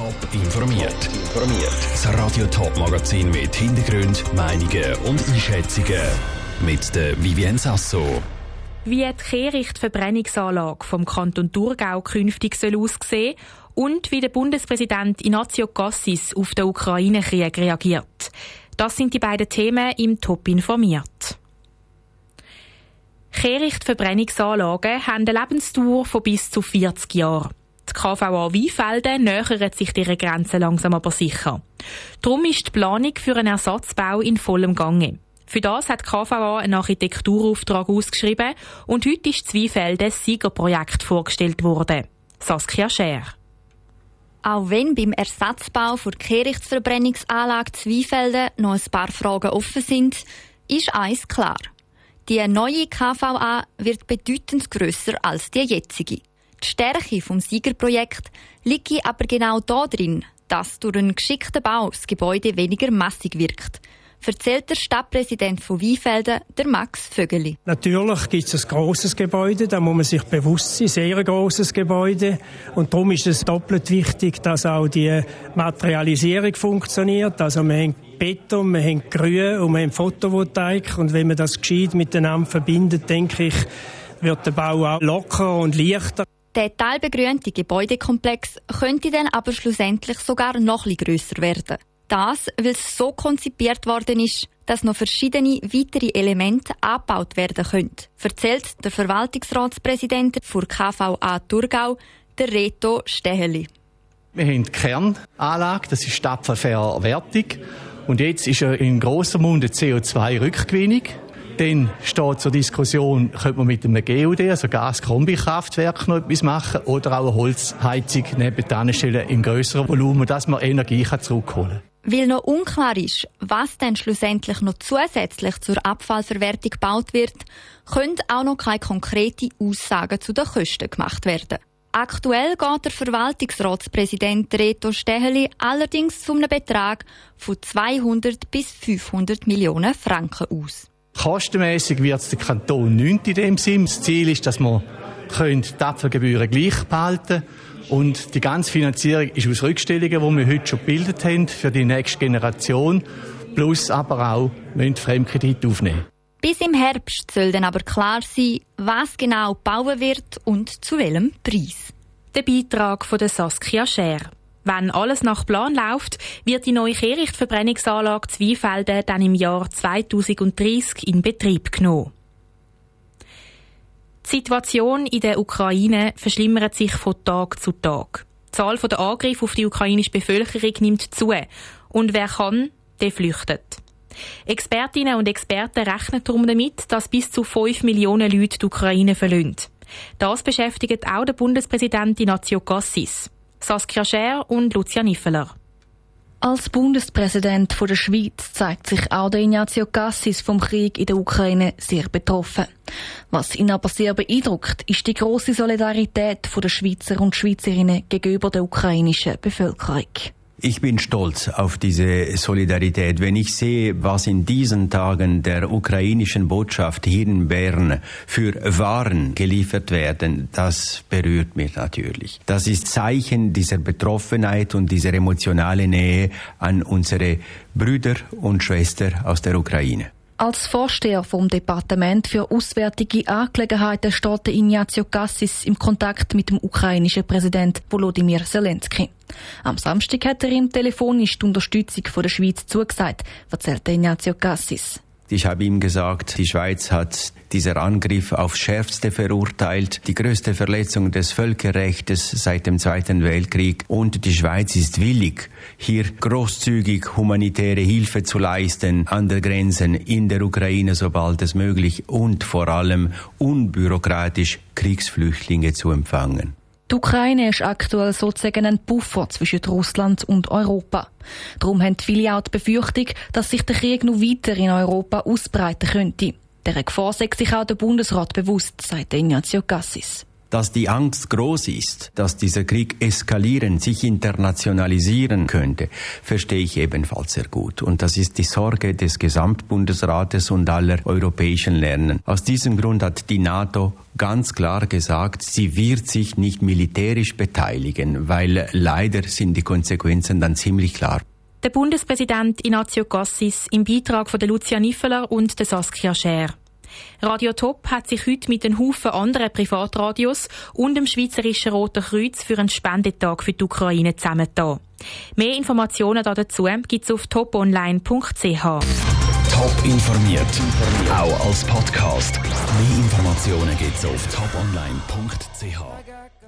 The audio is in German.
Top informiert. Informiert. Das Radio Top Magazin mit Hintergrund, Meinungen und Einschätzungen mit der Vivien Sasso. Wie die Kehrichtverbrennungsanlage vom Kanton Thurgau künftig soll aussehen und wie der Bundespräsident Ignazio Cassis auf den Ukraine-Krieg reagiert. Das sind die beiden Themen im Top informiert. Kehrichtverbrennungsanlagen haben eine Lebensdauer von bis zu 40 Jahren. Die KVA Weinfelden nähert sich dieser Grenze langsam aber sicher. Darum ist die Planung für einen Ersatzbau in vollem Gange. Für das hat die KVA einen Architekturauftrag ausgeschrieben und heute ist Zweifelden das Siegerprojekt vorgestellt worden. Saskia Scher. Auch wenn beim Ersatzbau für die Kehrichtverbrennungsanlage Zweifelden noch ein paar Fragen offen sind, ist eins klar. Die neue KVA wird bedeutend grösser als die jetzige. Die Stärke vom Siegerprojekt liegt aber genau darin, dass durch einen geschickten Bau das Gebäude weniger massig wirkt. Erzählt der Stadtpräsident von Weinfelden, der Max Vögeli. Natürlich gibt es ein grosses Gebäude, da muss man sich bewusst sein, sehr grosses Gebäude. Und darum ist es doppelt wichtig, dass auch die Materialisierung funktioniert. Also wir haben Beton, wir haben Grün und wir haben Photovoltaik. Und wenn man das gescheit miteinander verbindet, denke ich, wird der Bau auch locker und leichter. Der teilbegrünte Gebäudekomplex könnte dann aber schlussendlich sogar noch etwas grösser werden. Das, weil es so konzipiert worden ist, dass noch verschiedene weitere Elemente abgebaut werden können, erzählt der Verwaltungsratspräsident für KVA Thurgau, der Reto Steheli. Wir haben die Kernanlage, das ist die. Und jetzt ist in grosser Munde CO2-Rückgewinnung. Dann steht zur Diskussion, könnte man mit einem GUD, also Gaskombikraftwerk, noch etwas machen oder auch eine Holzheizung nebenan stellen im grösseren Volumen, dass man Energie zurückholen kann. Weil noch unklar ist, was dann schlussendlich noch zusätzlich zur Abfallverwertung gebaut wird, können auch noch keine konkreten Aussagen zu den Kosten gemacht werden. Aktuell geht der Verwaltungsratspräsident Reto Steheli allerdings von einem Betrag von 200 bis 500 Millionen Franken aus. Kostenmäßig wird es der Kanton nicht in dem Sinn. Das Ziel ist, dass wir die Abfallgebühren gleich behalten und die ganze Finanzierung ist aus Rückstellungen, die wir heute schon gebildet haben für die nächste Generation, plus aber auch müssen Fremdkredite aufnehmen. Bis im Herbst soll dann aber klar sein, was genau gebaut wird und zu welchem Preis. Der Beitrag von der Saskia Scher. Wenn alles nach Plan läuft, wird die neue Kehrichtverbrennungsanlage Zweifelden dann im Jahr 2030 in Betrieb genommen. Die Situation in der Ukraine verschlimmert sich von Tag zu Tag. Die Zahl der Angriffe auf die ukrainische Bevölkerung nimmt zu. Und wer kann, der flüchtet. Expertinnen und Experten rechnen darum damit, dass bis zu 5 Millionen Leute die Ukraine verlassen. Das beschäftigt auch der Bundespräsident Ignazio Cassis. Saskia Scher und Lucia Niffeler. Als Bundespräsident der Schweiz zeigt sich auch der Ignazio Cassis vom Krieg in der Ukraine sehr betroffen. Was ihn aber sehr beeindruckt, ist die große Solidarität der Schweizer und Schweizerinnen gegenüber der ukrainischen Bevölkerung. Ich bin stolz auf diese Solidarität. Wenn ich sehe, was in diesen Tagen der ukrainischen Botschaft hier in Bern für Waren geliefert werden, das berührt mich natürlich. Das ist Zeichen dieser Betroffenheit und dieser emotionalen Nähe an unsere Brüder und Schwestern aus der Ukraine. Als Vorsteher vom Departement für Auswärtige Angelegenheiten steht Ignazio Cassis im Kontakt mit dem ukrainischen Präsident Volodymyr Zelensky. Am Samstag hat er ihm telefonisch die Unterstützung von der Schweiz zugesagt, erzählte Ignazio Cassis. Ich habe ihm gesagt, die Schweiz hat dieser Angriff aufs Schärfste verurteilt, die größte Verletzung des Völkerrechts seit dem Zweiten Weltkrieg und die Schweiz ist willig, hier großzügig humanitäre Hilfe zu leisten an der Grenzen in der Ukraine, sobald es möglich und vor allem unbürokratisch Kriegsflüchtlinge zu empfangen. Die Ukraine ist aktuell sozusagen ein Puffer zwischen Russland und Europa. Darum haben viele auch die Befürchtung, dass sich der Krieg noch weiter in Europa ausbreiten könnte. Der Gefahr sei sich auch der Bundesrat bewusst, sagt Ignazio Cassis. Dass die Angst groß ist, dass dieser Krieg eskalieren, sich internationalisieren könnte, verstehe ich ebenfalls sehr gut. Und das ist die Sorge des Gesamtbundesrates und aller europäischen Lernen. Aus diesem Grund hat die NATO ganz klar gesagt, sie wird sich nicht militärisch beteiligen, weil leider sind die Konsequenzen dann ziemlich klar. Der Bundespräsident Ignazio Cassis im Beitrag von der Lucia Niffeler und der Saskia Scher. Radio Top hat sich heute mit einem Haufen anderen Privatradios und dem Schweizerischen Roten Kreuz für einen Spendetag für die Ukraine zusammengetan. Mehr Informationen dazu gibt es auf toponline.ch. Top informiert, auch als Podcast. Mehr Informationen gibt es auf toponline.ch.